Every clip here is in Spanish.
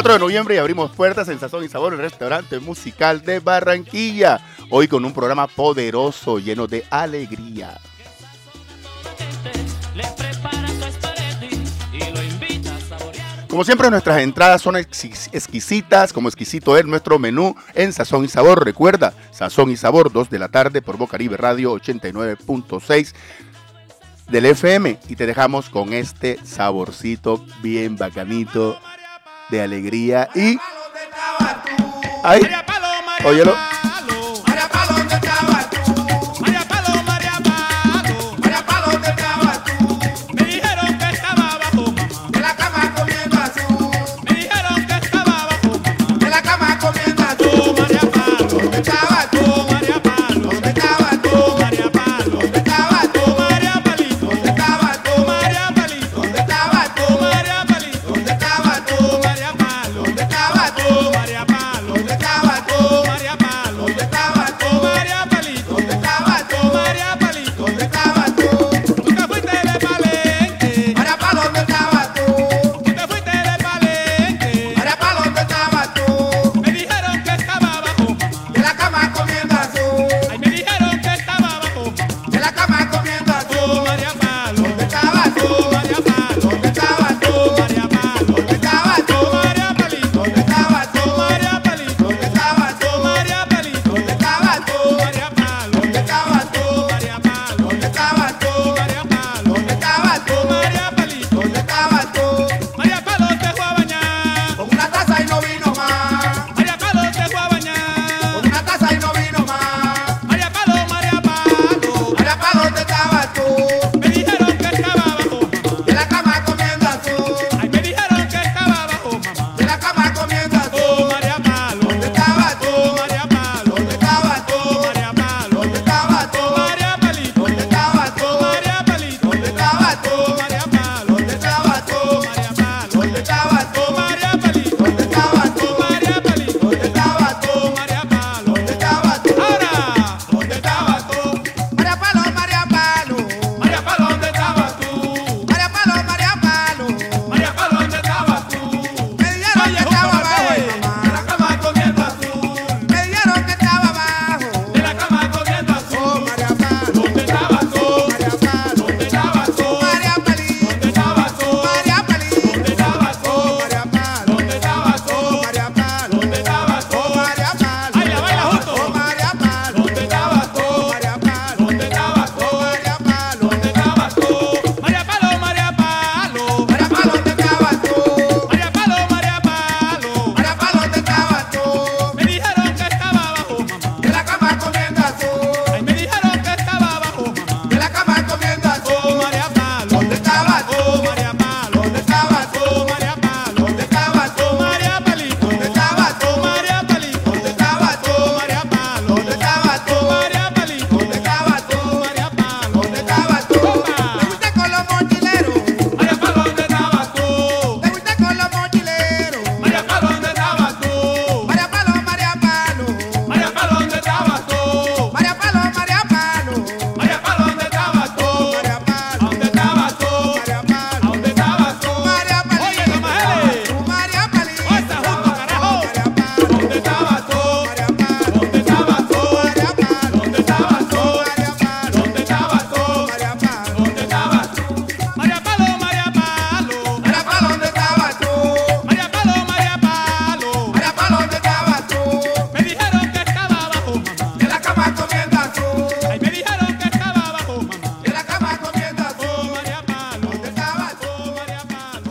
4 de noviembre y abrimos puertas en Sazón y Sabor, el restaurante musical de Barranquilla. Hoy con un programa poderoso, lleno de alegría. Como siempre, nuestras entradas son exquisitas, como exquisito es nuestro menú en Sazón y Sabor. Recuerda, Sazón y Sabor, 2 de la tarde por Bocaribe Radio 89.6 del FM. Y te dejamos con este saborcito bien bacanito de alegría y... ¡Ay! Óyelo.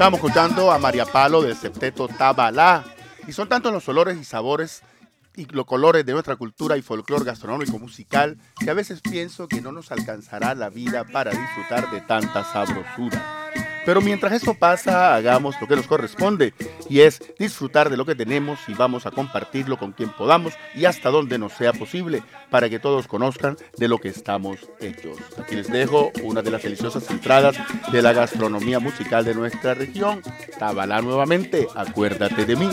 Estamos escuchando a María Palo del septeto Tabalá. Y son tantos los olores y sabores y los colores de nuestra cultura y folclore gastronómico musical que a veces pienso que no nos alcanzará la vida para disfrutar de tanta sabrosura. Pero mientras eso pasa, hagamos lo que nos corresponde y es disfrutar de lo que tenemos y vamos a compartirlo con quien podamos y hasta donde nos sea posible para que todos conozcan de lo que estamos hechos. Aquí les dejo una de las deliciosas entradas de la gastronomía musical de nuestra región. Tabalá nuevamente, acuérdate de mí.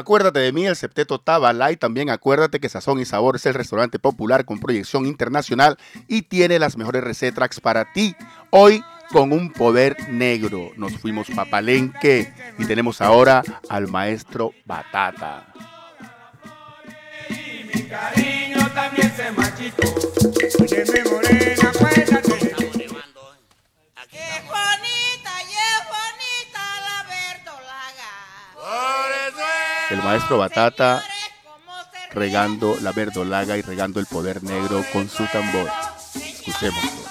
Acuérdate de mí, el Septeto Tabala, y también acuérdate que Sazón y Sabor es el restaurante popular con proyección internacional y tiene las mejores recetas para ti. Hoy con un poder negro nos fuimos pa' Palenque y tenemos ahora al maestro Batata. Mi cariño también se El maestro Batata regando la verdolaga y regando el poder negro con su tambor. Escuchemos.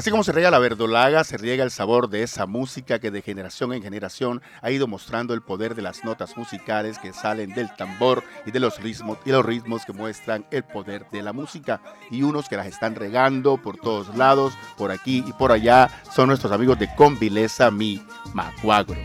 Así como se riega la verdolaga, se riega el sabor de esa música que de generación en generación ha ido mostrando el poder de las notas musicales que salen del tambor y de los ritmos y los ritmos que muestran el poder de la música y unos que las están regando por todos lados, por aquí y por allá son nuestros amigos de Convileza Mi Macuagro.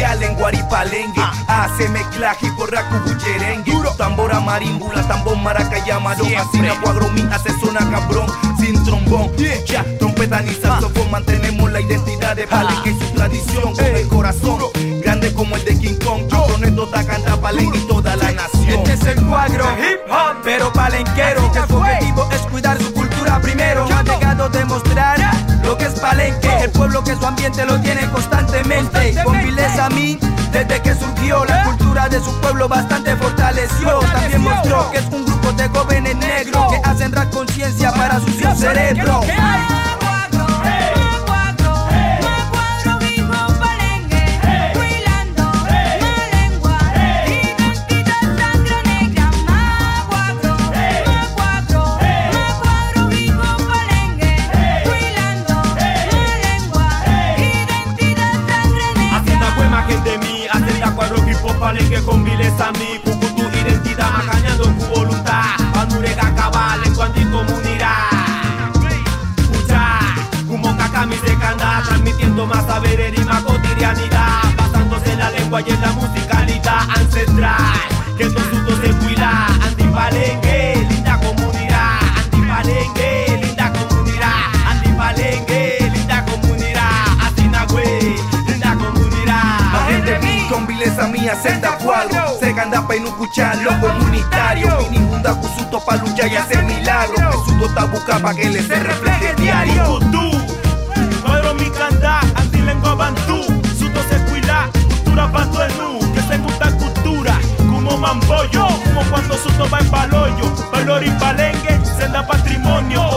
Cuila chichial en guaripalengue. Hace mezclaje por racubucherengue Tambora marimbula, tambor maracaya marón Así na cuagromi hace zona cabrón. Sin trombón, ya trompeta ni saxofón. Mantenemos la identidad de palenque y su tradición. Con el corazón. Grande como el de King Kong. Cabrones toda canta palenque y toda la nación. Este es el cuadro. Hip hop, pero palenquero. Que su objetivo es cuidar su cultura primero. Ha llegado a demostrar lo que es palenque. El pueblo que su ambiente lo tiene constantemente. Con vileza a mí, desde que surgió la cultura de su pueblo bastante fortaleció. También mostró que es un grupo de jóvenes negros que hacen rap conciencia para su cerebro. Escuchar lo comunitario. Minimunda kusuto pa' luchar y hacer milagros Que su dota busca pa' que le se refleje diario. Kutu, Cuadro mi canda, antilengua bantú, suto se cuila, cultura pato nu, que se gusta cultura, como mambollo, como cuando suto va en paloyo, valor y palengue, senda patrimonio,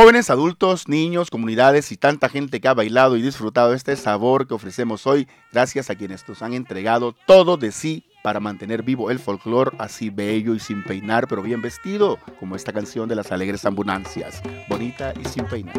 Jóvenes, adultos, niños, comunidades y tanta gente que ha bailado y disfrutado este sabor que ofrecemos hoy, gracias a quienes nos han entregado todo de sí para mantener vivo el folclore así bello y sin peinar, pero bien vestido, como esta canción de las alegres ambulancias, bonita y sin peinar.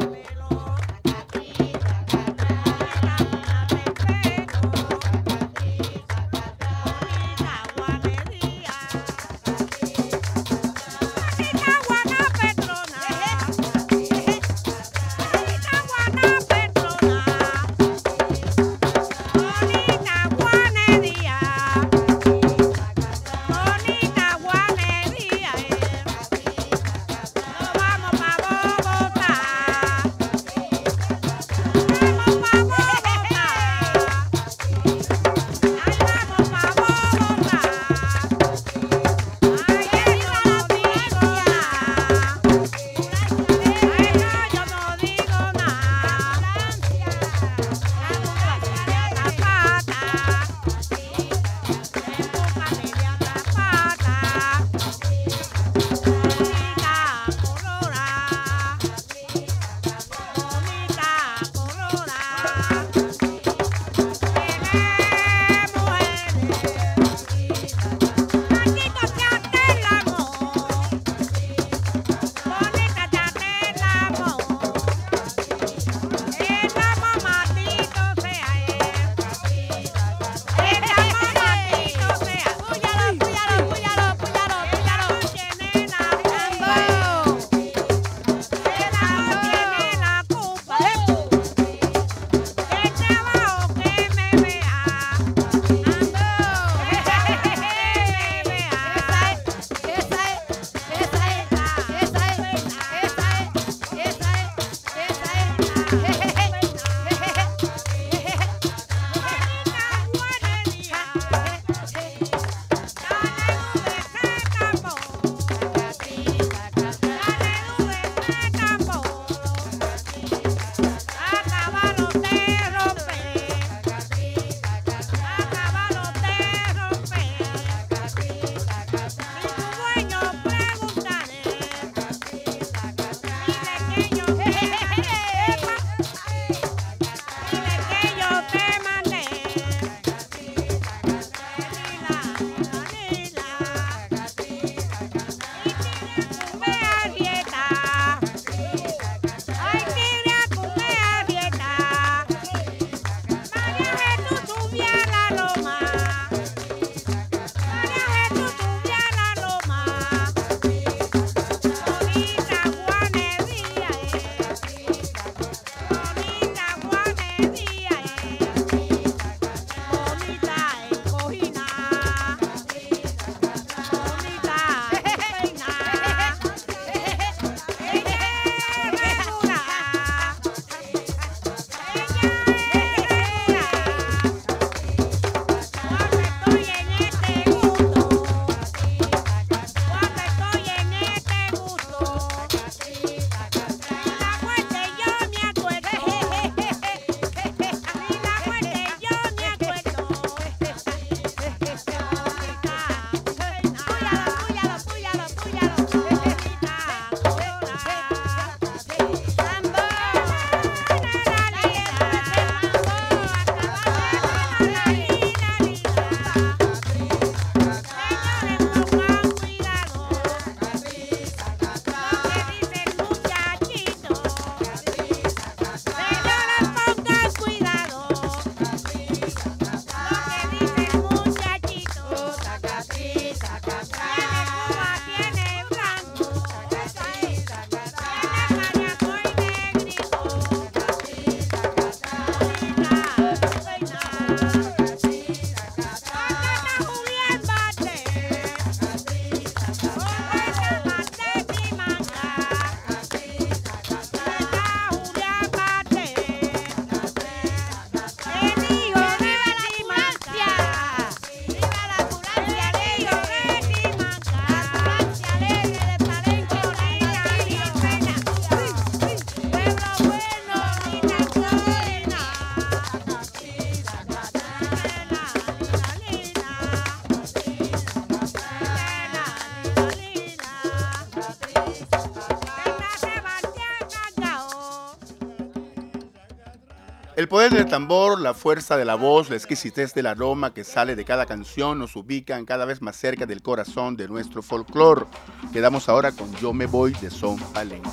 poder del tambor, la fuerza de la voz, la exquisitez del aroma que sale de cada canción nos ubican cada vez más cerca del corazón de nuestro folclore. Quedamos ahora con Yo me voy de Son Palenque.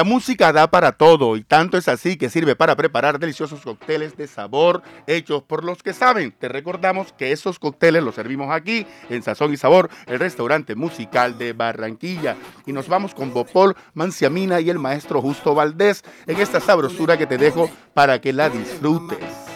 La música da para todo y tanto es así que sirve para preparar deliciosos cócteles de sabor hechos por los que saben. Te recordamos que esos cócteles los servimos aquí en Sazón y Sabor, el restaurante musical de Barranquilla. Y nos vamos con Bopol, Manciamina y el maestro Justo Valdés en esta sabrosura que te dejo para que la disfrutes.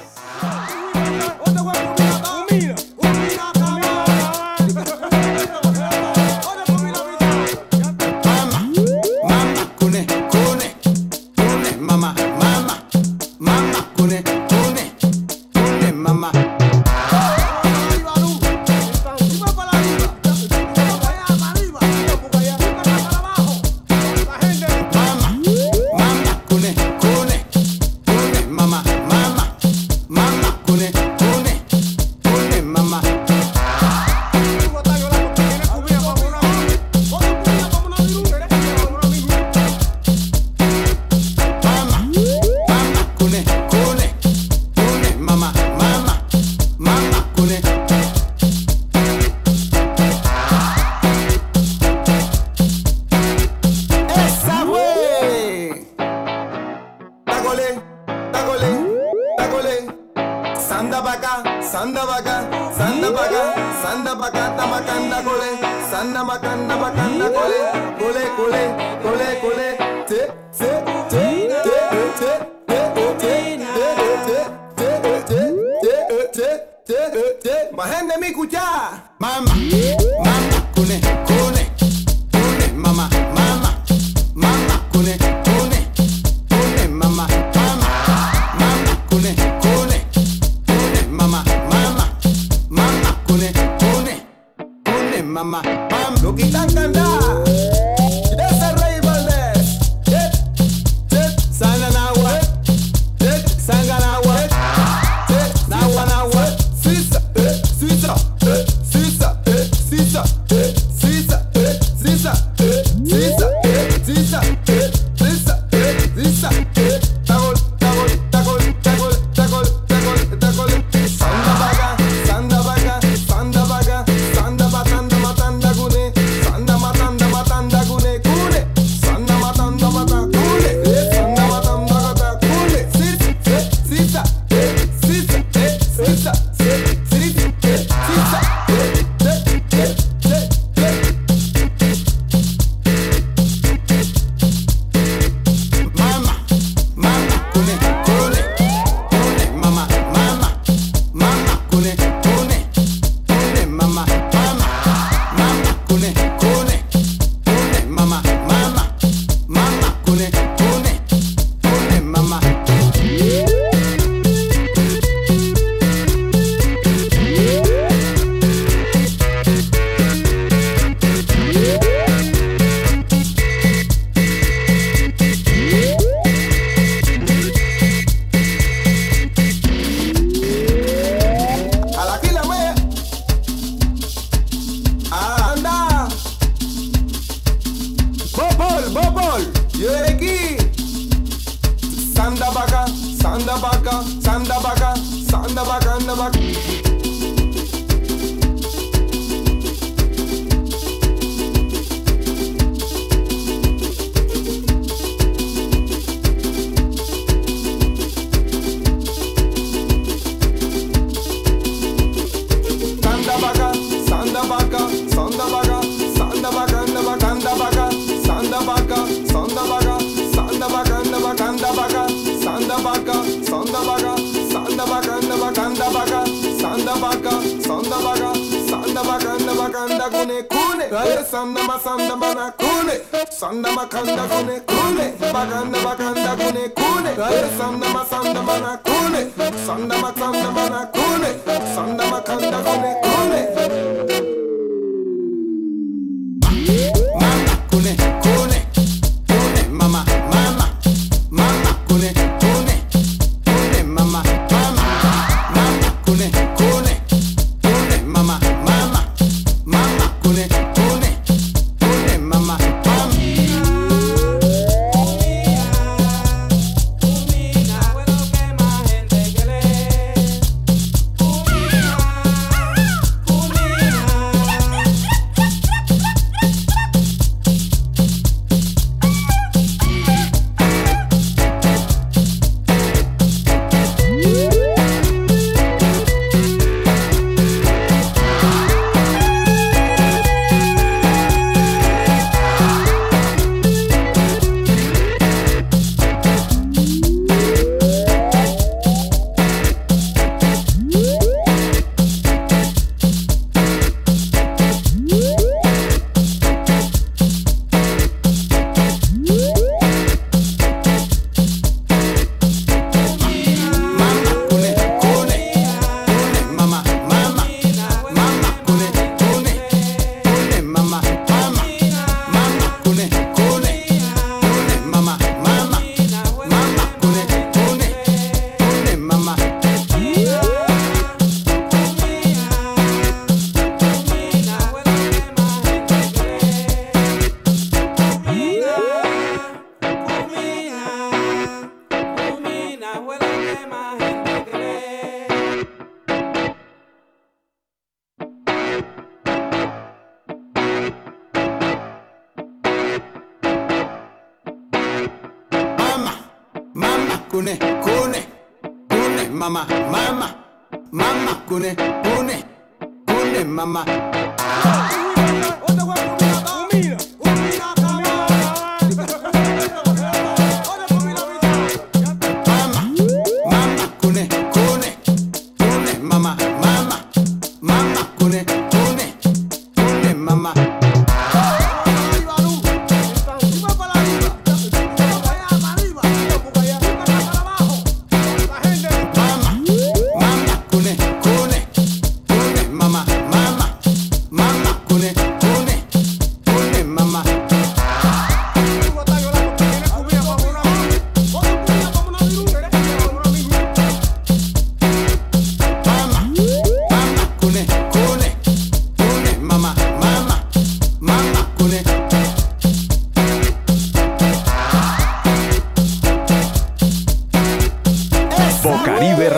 Más gente mi cuchara. Mama, mama, con él. Samba, baka, samba, baka, sanda baka. Ayer sandama sandama na kune. Sandama kanda kune kune. Baganda baganda kune kune. Ayer sandama sandama na kune. Sandama sandama na kune. Sandama kanda kune kune.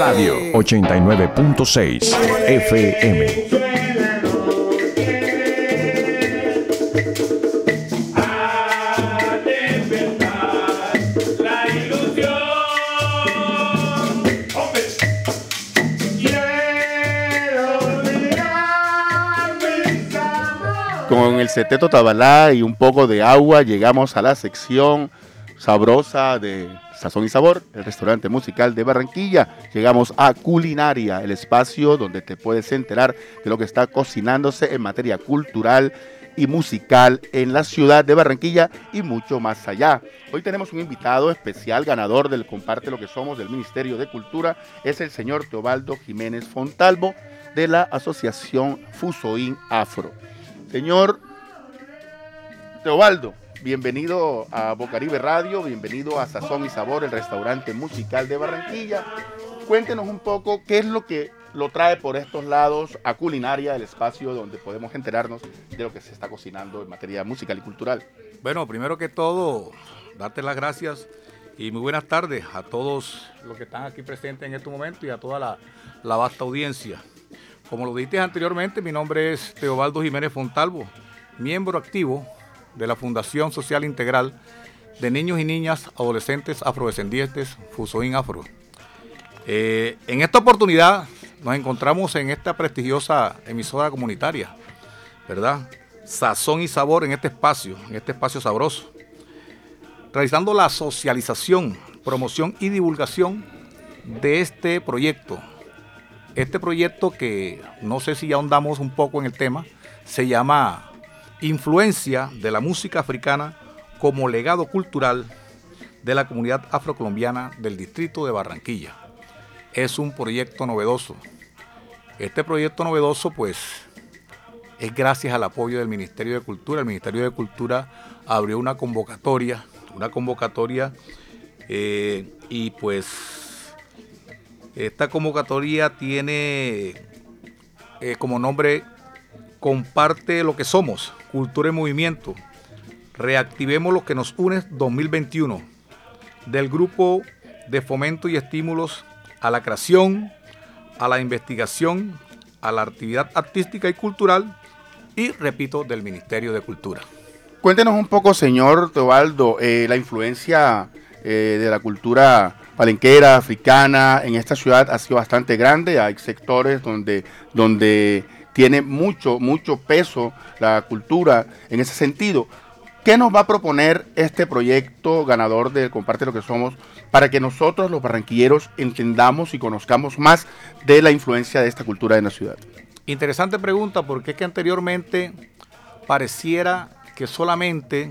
Radio 89.6 FM. Con el seteto tabalá y un poco de agua llegamos a la sección sabrosa de Sazón y Sabor, el restaurante musical de Barranquilla. Llegamos a Culinaria, el espacio donde te puedes enterar de lo que está cocinándose en materia cultural y musical en la ciudad de Barranquilla y mucho más allá. Hoy tenemos un invitado especial, ganador del Comparte lo que somos del Ministerio de Cultura, es el señor Teobaldo Jiménez Fontalvo de la Asociación Fusoín Afro. Señor Teobaldo, bienvenido a Bocaribe Radio, bienvenido a Sazón y Sabor, el restaurante musical de Barranquilla. Cuéntenos un poco qué es lo que lo trae por estos lados a Culinaria, el espacio donde podemos enterarnos de lo que se está cocinando en materia musical y cultural. Bueno, primero que todo, darte las gracias y muy buenas tardes a todos los que están aquí presentes en este momento y a toda la, vasta audiencia. Como lo dijiste anteriormente, mi nombre es Teobaldo Jiménez Fontalvo, miembro activo de la Fundación Social Integral de Niños y Niñas Adolescentes Afrodescendientes Fusoín Afro. Eh, en esta oportunidad nos encontramos en esta prestigiosa emisora comunitaria, ¿verdad? Sazón y sabor en este espacio, en este espacio sabroso. Realizando la socialización, promoción y divulgación de este proyecto. Este proyecto que no sé si ya ahondamos un poco en el tema, se llama Influencia de la música africana como legado cultural de la comunidad afrocolombiana del distrito de Barranquilla. Es un proyecto novedoso. Este proyecto novedoso pues es gracias al apoyo del Ministerio de Cultura. El Ministerio de Cultura abrió una convocatoria, una convocatoria eh, y pues esta convocatoria tiene eh, como nombre Comparte lo que somos, cultura y movimiento. Reactivemos lo que nos une 2021 del grupo de fomento y estímulos a la creación, a la investigación, a la actividad artística y cultural y, repito, del Ministerio de Cultura. Cuéntenos un poco, señor Teobaldo, eh, la influencia eh, de la cultura palenquera, africana, en esta ciudad ha sido bastante grande. Hay sectores donde, donde tiene mucho, mucho peso la cultura en ese sentido. ¿Qué nos va a proponer este proyecto ganador de Comparte lo que somos para que nosotros los barranquilleros entendamos y conozcamos más de la influencia de esta cultura en la ciudad? Interesante pregunta porque es que anteriormente pareciera que solamente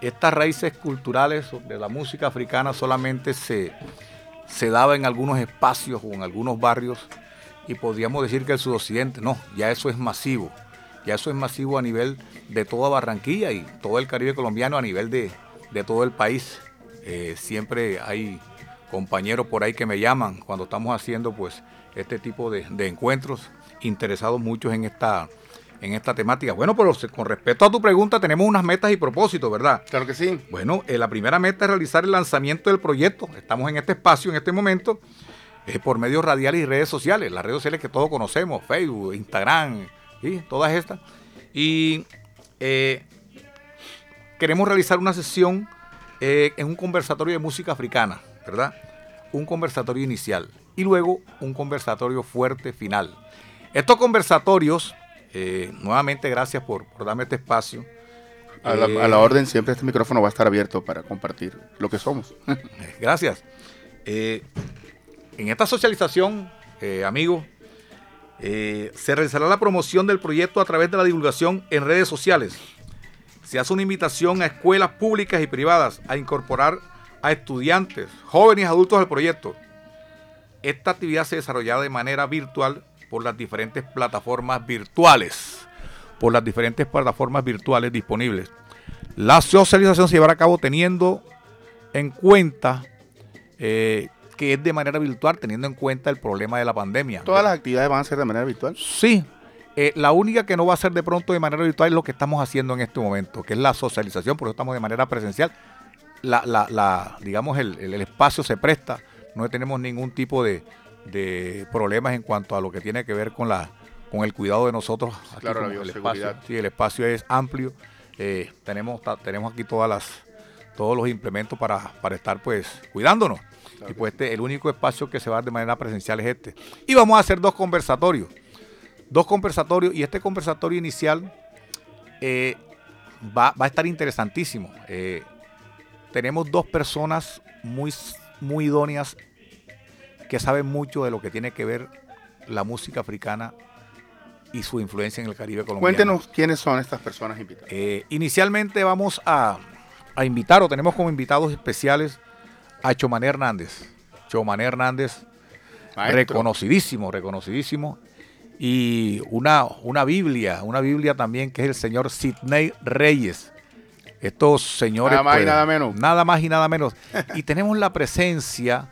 estas raíces culturales de la música africana solamente se, se daba en algunos espacios o en algunos barrios y podríamos decir que el sudoccidente, no, ya eso es masivo, ya eso es masivo a nivel de toda Barranquilla y todo el Caribe colombiano a nivel de, de todo el país. Eh, siempre hay compañeros por ahí que me llaman cuando estamos haciendo pues este tipo de, de encuentros, interesados muchos en esta, en esta temática. Bueno, pero con respecto a tu pregunta, tenemos unas metas y propósitos, ¿verdad? Claro que sí. Bueno, eh, la primera meta es realizar el lanzamiento del proyecto. Estamos en este espacio, en este momento, eh, por medios radiales y redes sociales. Las redes sociales que todos conocemos, Facebook, Instagram, y todas estas. Y eh, queremos realizar una sesión eh, en un conversatorio de música africana, ¿verdad? un conversatorio inicial y luego un conversatorio fuerte final. Estos conversatorios, eh, nuevamente gracias por, por darme este espacio. A la, Eh, a la orden, siempre este micrófono va a estar abierto para compartir lo que somos. Gracias. En esta socialización, eh, amigos, eh, se realizará la promoción del proyecto a través de la divulgación en redes sociales. Se hace una invitación a escuelas públicas y privadas a incorporar a estudiantes, jóvenes y adultos al proyecto. Esta actividad se desarrollará de manera virtual por las diferentes plataformas virtuales. Por las diferentes plataformas virtuales disponibles. La socialización se llevará a cabo teniendo en cuenta eh, que es de manera virtual, teniendo en cuenta el problema de la pandemia. Todas las actividades van a ser de manera virtual. Sí. Eh, la única que no va a ser de pronto de manera virtual es lo que estamos haciendo en este momento, que es la socialización, por eso estamos de manera presencial. La, la- la- digamos, el, espacio se presta, no tenemos ningún tipo de, de problemas en cuanto a lo que tiene que ver con la con el cuidado de nosotros. Aquí Claro, la el espacio, sí, el espacio es amplio. eh, tenemos, tenemos aquí todas las, todos los implementos para, para estar pues cuidándonos. Y pues este, el único espacio que se va a dar de manera presencial es este. Y vamos a hacer dos conversatorios. Dos conversatorios y este conversatorio inicial eh, va, va a estar interesantísimo. Eh, tenemos dos personas muy, muy idóneas que saben mucho de lo que tiene que ver la música africana y su influencia en el Caribe colombiano. Cuéntenos quiénes son estas personas invitadas. Eh, inicialmente vamos a, a invitar o tenemos como invitados especiales a Chomané Hernández. Chomané Hernández, Maestro. reconocidísimo, reconocidísimo. Y una, una Biblia, una Biblia también que es el señor Sidney Reyes. Estos señores. Nada más y pues, nada menos. Nada más y nada menos. y tenemos la presencia,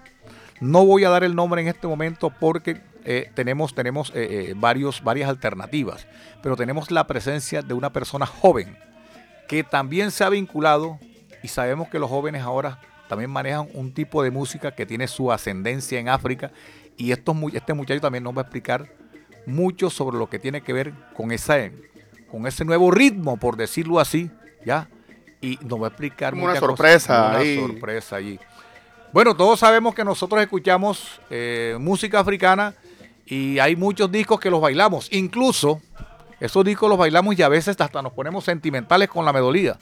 no voy a dar el nombre en este momento porque eh, tenemos, tenemos eh, eh, varios, varias alternativas, pero tenemos la presencia de una persona joven que también se ha vinculado y sabemos que los jóvenes ahora también manejan un tipo de música que tiene su ascendencia en África y estos, este muchacho también nos va a explicar mucho sobre lo que tiene que ver con, esa, con ese nuevo ritmo, por decirlo así, ¿ya? Y nos va a explicar Como una sorpresa una ahí. sorpresa allí. Bueno, todos sabemos que nosotros escuchamos eh, música africana y hay muchos discos que los bailamos. Incluso esos discos los bailamos y a veces hasta nos ponemos sentimentales con la melodía.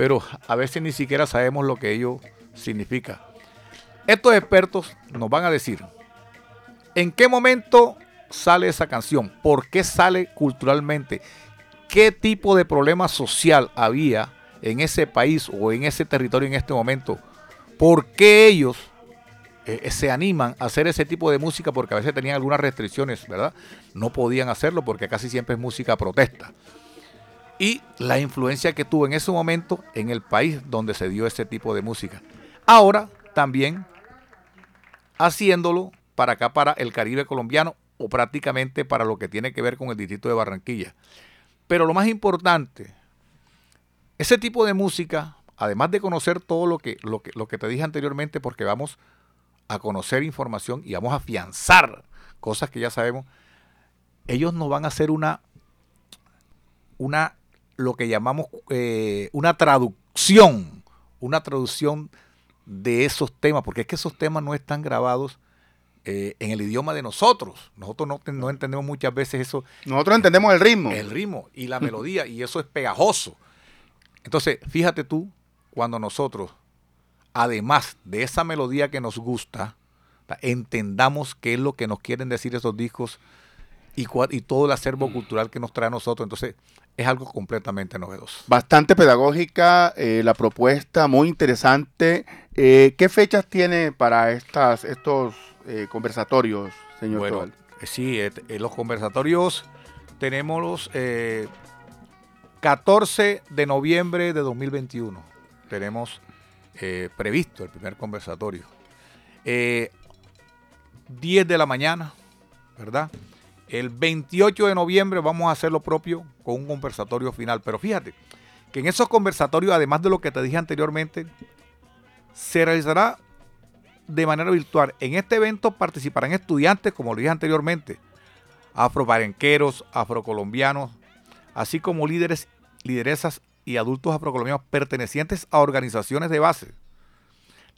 Pero a veces ni siquiera sabemos lo que ello significa. Estos expertos nos van a decir en qué momento sale esa canción, por qué sale culturalmente, qué tipo de problema social había en ese país o en ese territorio en este momento, por qué ellos eh, se animan a hacer ese tipo de música porque a veces tenían algunas restricciones, ¿verdad? No podían hacerlo porque casi siempre es música protesta. Y la influencia que tuvo en ese momento en el país donde se dio ese tipo de música. Ahora también haciéndolo para acá, para el Caribe colombiano o prácticamente para lo que tiene que ver con el distrito de Barranquilla. Pero lo más importante, ese tipo de música, además de conocer todo lo que, lo que, lo que te dije anteriormente, porque vamos a conocer información y vamos a afianzar cosas que ya sabemos, ellos nos van a hacer una, una lo que llamamos eh, una traducción, una traducción de esos temas, porque es que esos temas no están grabados eh, en el idioma de nosotros. Nosotros no, te- no entendemos muchas veces eso. Nosotros entendemos el ritmo. El ritmo y la melodía, y eso es pegajoso. Entonces, fíjate tú, cuando nosotros, además de esa melodía que nos gusta, ta- entendamos qué es lo que nos quieren decir esos discos y, y todo el acervo cultural que nos trae a nosotros, entonces es algo completamente novedoso. Bastante pedagógica eh, la propuesta, muy interesante. Eh, ¿Qué fechas tiene para estas, estos eh, conversatorios, señor Bueno, Tobal? sí, los conversatorios tenemos los eh, 14 de noviembre de 2021. Tenemos previsto el primer conversatorio. Eh, 10 de la mañana, ¿verdad? El 28 de noviembre vamos a hacer lo propio con un conversatorio final. Pero fíjate que en esos conversatorios, además de lo que te dije anteriormente, se realizará de manera virtual. En este evento participarán estudiantes, como lo dije anteriormente, afrobarenqueros, afrocolombianos, así como líderes, lideresas y adultos afrocolombianos pertenecientes a organizaciones de base.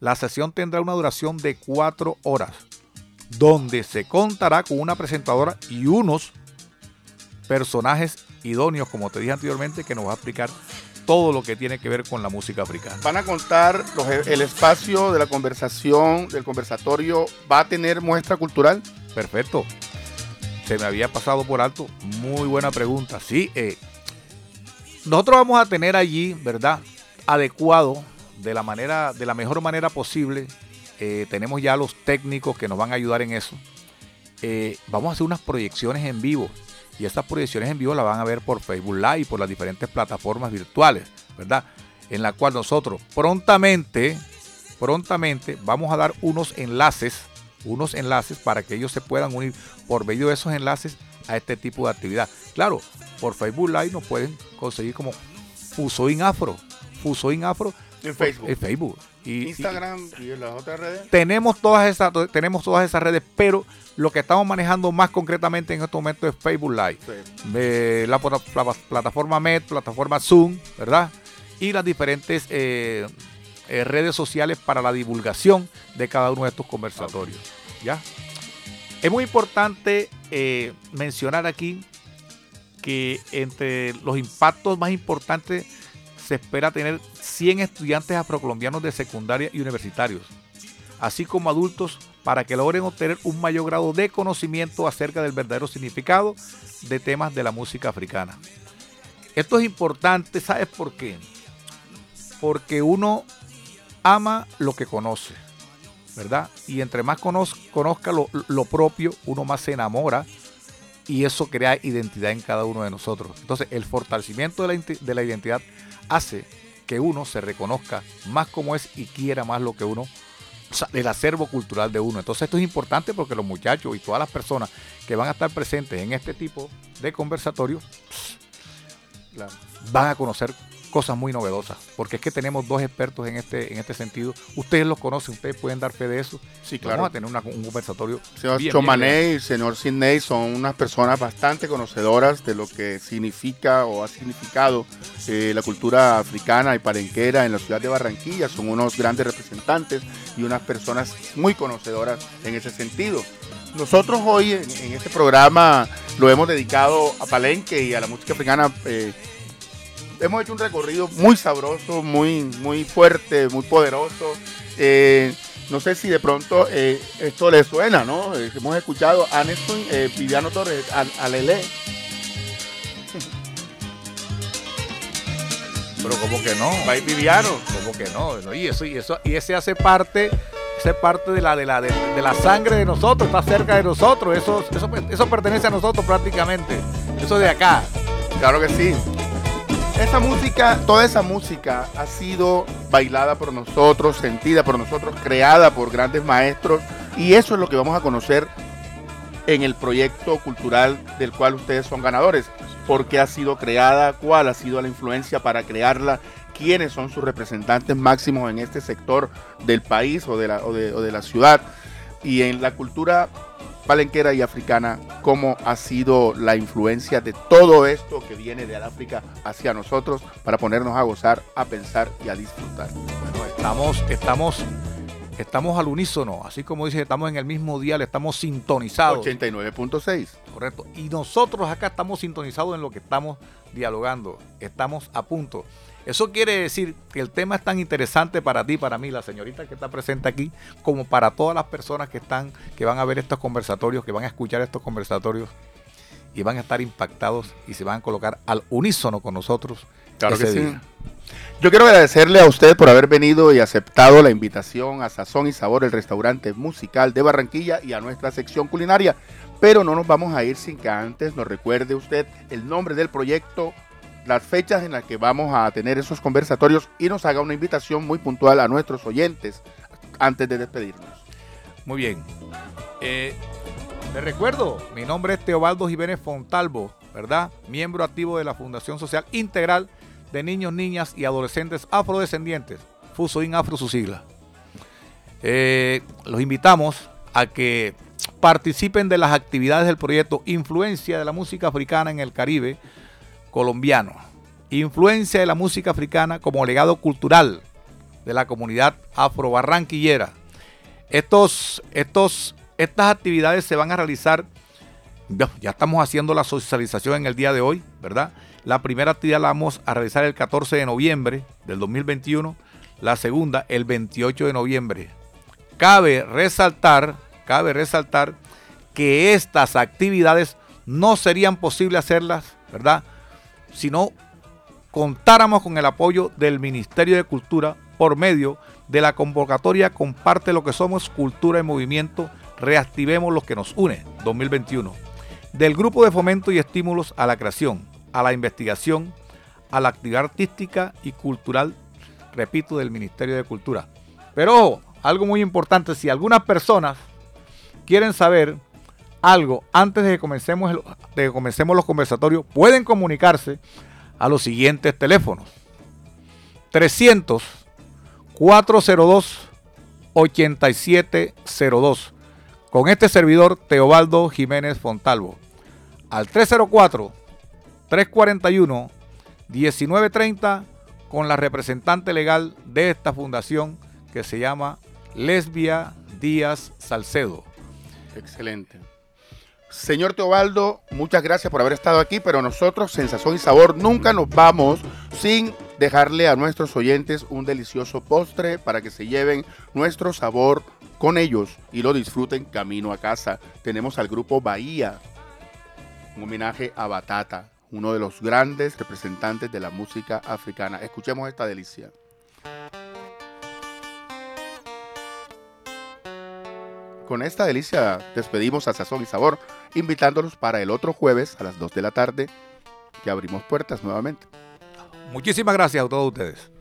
La sesión tendrá una duración de cuatro horas, donde se contará con una presentadora y unos personajes idóneos, como te dije anteriormente, que nos va a explicar todo lo que tiene que ver con la música africana. Van a contar los- el espacio de la conversación, del conversatorio, va a tener muestra cultural. Perfecto. Se me había pasado por alto. Muy buena pregunta. Sí, eh, nosotros vamos a tener allí, ¿verdad? Adecuado de la manera, de la mejor manera posible. Eh, tenemos ya los técnicos que nos van a ayudar en eso. Eh, vamos a hacer unas proyecciones en vivo. Y estas proyecciones en vivo las van a ver por Facebook Live y por las diferentes plataformas virtuales, ¿verdad? En la cual nosotros prontamente, prontamente vamos a dar unos enlaces, unos enlaces para que ellos se puedan unir por medio de esos enlaces a este tipo de actividad. Claro, por Facebook Live nos pueden conseguir como Fusoin Afro, Fusoin Afro En Facebook. En Facebook. Y, Instagram y las otras redes. tenemos todas esas tenemos todas esas redes pero lo que estamos manejando más concretamente en este momento es Facebook Live. Eh, la, pla- plataforma Met plataforma Zoom verdad y las diferentes eh, eh, redes sociales para la divulgación de cada uno de estos conversatorios. Ya es muy importante eh, mencionar aquí que entre los impactos más importantes se espera tener 100 estudiantes afrocolombianos de secundaria y universitarios, así como adultos para que logren obtener un mayor grado de conocimiento acerca del verdadero significado de temas de la música africana. Esto es importante, ¿sabes por qué? Porque uno ama lo que conoce, ¿verdad? Y entre más conoz- conozca lo, propio, uno más se enamora y eso crea identidad en cada uno de nosotros. Entonces, el fortalecimiento de la identidad hace que uno se reconozca más como es y quiera más lo que uno, o el acervo cultural de uno. Entonces, esto es importante porque los muchachos y todas las personas que van a estar presentes en este tipo de conversatorio van a conocer cosas muy novedosas, porque es que tenemos dos expertos en este en este sentido. Ustedes los conocen, ustedes pueden dar fe de eso. Sí, claro. Vamos a tener una- un conversatorio. Señor bien, bien Chomané y señor Sidney son unas personas bastante conocedoras de lo que significa o ha significado eh, la cultura africana y palenquera en la ciudad de Barranquilla. Son unos grandes representantes y unas personas muy conocedoras en ese sentido. Nosotros hoy en, en este programa lo hemos dedicado a Palenque y a la música africana. eh, hemos hecho un recorrido muy sabroso, muy, muy fuerte, muy poderoso. Eh, no sé si de pronto eh, esto le suena, ¿no? Eh, hemos escuchado a Aniston, eh, Viviano Torres, a, a Lele. Pero como que no. Va Viviano. Como que no. Y eso, y eso, y ese hace parte, hace parte de la, de la, de, de la sangre de nosotros, está cerca de nosotros. Eso, eso, eso pertenece a nosotros prácticamente. Eso de acá. Claro que sí. Esa música, toda esa música ha sido bailada por nosotros, sentida por nosotros, creada por grandes maestros y eso es lo que vamos a conocer en el proyecto cultural del cual ustedes son ganadores. ¿Por qué ha sido creada? ¿Cuál ha sido la influencia para crearla? ¿Quiénes son sus representantes máximos en este sector del país o de la ciudad? Y en la cultura palenquera y africana, cómo ha sido la influencia de todo esto que viene de África hacia nosotros para ponernos a gozar, a pensar y a disfrutar. Bueno, estamos, estamos, estamos al unísono, así como dice, estamos en el mismo dial, estamos sintonizados. 89.6. Correcto. Y nosotros acá estamos sintonizados en lo que estamos dialogando. Estamos a punto. Eso quiere decir que el tema es tan interesante para ti, para mí, la señorita que está presente aquí, como para todas las personas que están, que van a ver estos conversatorios, que van a escuchar estos conversatorios y van a estar impactados y se van a colocar al unísono con nosotros. Claro que sí. Yo quiero agradecerle a usted por haber venido y aceptado la invitación a Sazón y Sabor, el restaurante musical de Barranquilla y a nuestra sección culinaria. Pero no nos vamos a ir sin que antes nos recuerde usted el nombre del proyecto, las fechas en las que vamos a tener esos conversatorios y nos haga una invitación muy puntual a nuestros oyentes antes de despedirnos. Muy bien. Eh, les recuerdo, mi nombre es Teobaldo Jiménez Fontalvo, ¿verdad? Miembro activo de la Fundación Social Integral de Niños, Niñas y Adolescentes Afrodescendientes, FUSOIN Afro su sigla. Eh, los invitamos a que participen de las actividades del proyecto Influencia de la Música Africana en el Caribe colombiano. Influencia de la música africana como legado cultural de la comunidad afro-barranquillera. Estos, estos, estas actividades se van a realizar, ya estamos haciendo la socialización en el día de hoy, ¿verdad? La primera actividad la vamos a realizar el 14 de noviembre del 2021, la segunda el 28 de noviembre. Cabe resaltar, cabe resaltar que estas actividades no serían posible hacerlas, ¿verdad? Si no contáramos con el apoyo del Ministerio de Cultura por medio de la convocatoria Comparte lo que somos, cultura y movimiento, reactivemos lo que nos une 2021. Del grupo de fomento y estímulos a la creación, a la investigación, a la actividad artística y cultural, repito, del Ministerio de Cultura. Pero ojo, algo muy importante, si algunas personas quieren saber algo antes de que comencemos, el- de que comencemos los conversatorios, pueden comunicarse a los siguientes teléfonos. 300 402 8702 con este servidor Teobaldo Jiménez Fontalvo al 304 341 1930 con la representante legal de esta fundación que se llama Lesbia Díaz Salcedo. Excelente. Señor Teobaldo, muchas gracias por haber estado aquí, pero nosotros, Sensación y Sabor, nunca nos vamos sin dejarle a nuestros oyentes un delicioso postre para que se lleven nuestro sabor con ellos y lo disfruten camino a casa. Tenemos al grupo Bahía, un homenaje a Batata, uno de los grandes representantes de la música africana. Escuchemos esta delicia. Con esta delicia despedimos a Sazón y Sabor, invitándolos para el otro jueves a las 2 de la tarde, que abrimos puertas nuevamente. Muchísimas gracias a todos ustedes.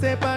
Se para